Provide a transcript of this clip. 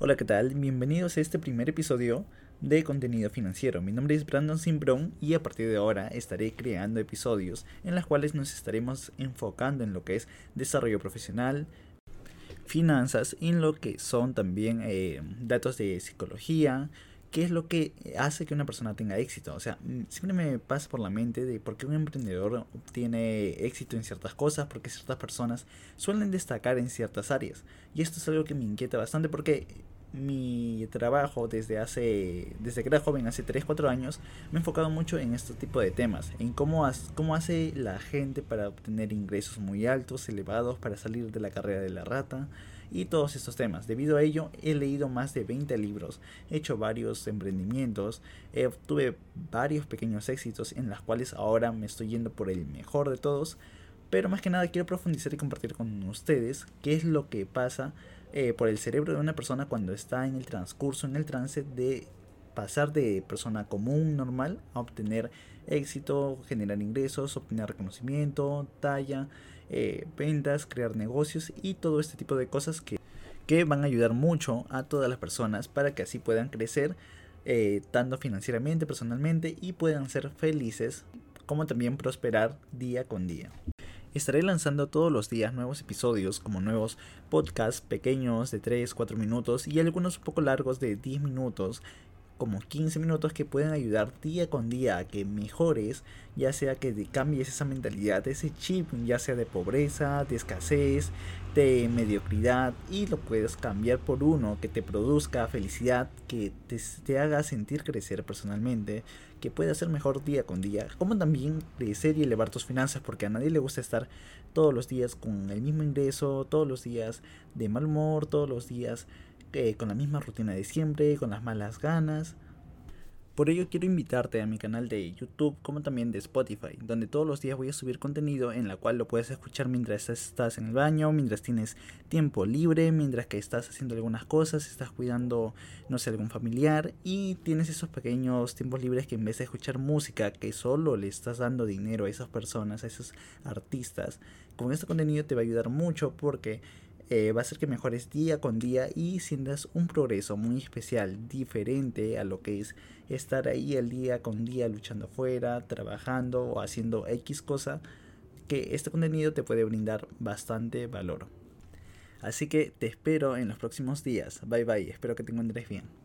Hola, ¿qué tal? Bienvenidos a este primer episodio de contenido financiero. Mi nombre es Brandon Simbrón y a partir de ahora estaré creando episodios en los cuales nos estaremos enfocando en lo que es desarrollo profesional, finanzas, en lo que son también eh, datos de psicología, qué es lo que hace que una persona tenga éxito. O sea, mm, siempre me pasa por la mente de por qué un emprendedor obtiene éxito en ciertas cosas, porque ciertas personas suelen destacar en ciertas áreas. Y esto es algo que me inquieta bastante porque mi trabajo desde hace desde que era joven hace 3 4 años me he enfocado mucho en este tipo de temas en cómo, cómo hace la gente para obtener ingresos muy altos elevados para salir de la carrera de la rata y todos estos temas. Debido a ello he leído más de 20 libros he hecho varios emprendimientos eh, tuve varios pequeños éxitos en los cuales ahora me estoy yendo por el mejor de todos pero más que nada quiero profundizar y compartir con ustedes qué es lo que pasa eh, por el cerebro de una persona cuando está en el transcurso, en el trance de pasar de persona común, normal, a obtener éxito, generar ingresos, obtener reconocimiento, talla, eh, ventas, crear negocios y todo este tipo de cosas que, que, van a ayudar mucho a todas las personas para que así puedan crecer eh, tanto financieramente, personalmente y puedan ser felices como también prosperar día con día. Estaré lanzando todos los días nuevos episodios como nuevos podcasts pequeños de 3, 4 minutos y algunos un poco largos de 10 minutos como 15 minutos que pueden ayudar día con día a que mejores, ya sea que cambies esa mentalidad, ese chip, ya sea de pobreza, de escasez, de mediocridad, y lo puedes cambiar por uno que te produzca felicidad, que te, te haga sentir crecer personalmente, que pueda ser mejor día con día, como también crecer y elevar tus finanzas, porque a nadie le gusta estar todos los días con el mismo ingreso, todos los días de mal humor, todos los días con la misma rutina de siempre, con las malas ganas. Por ello quiero invitarte a mi canal de YouTube como también de Spotify, donde todos los días voy a subir contenido en la cual lo puedes escuchar mientras estás en el baño, mientras tienes tiempo libre, mientras que estás haciendo algunas cosas, estás cuidando, no sé, algún familiar y tienes esos pequeños tiempos libres que en vez de escuchar música que solo le estás dando dinero a esas personas, a esos artistas, con este contenido te va a ayudar mucho porque eh, va a hacer que mejores día con día y sientas un progreso muy especial, diferente a lo que es estar ahí el día con día luchando afuera, trabajando o haciendo X cosa, que este contenido te puede brindar bastante valor. Así que te espero en los próximos días. Bye bye, espero que te encuentres bien.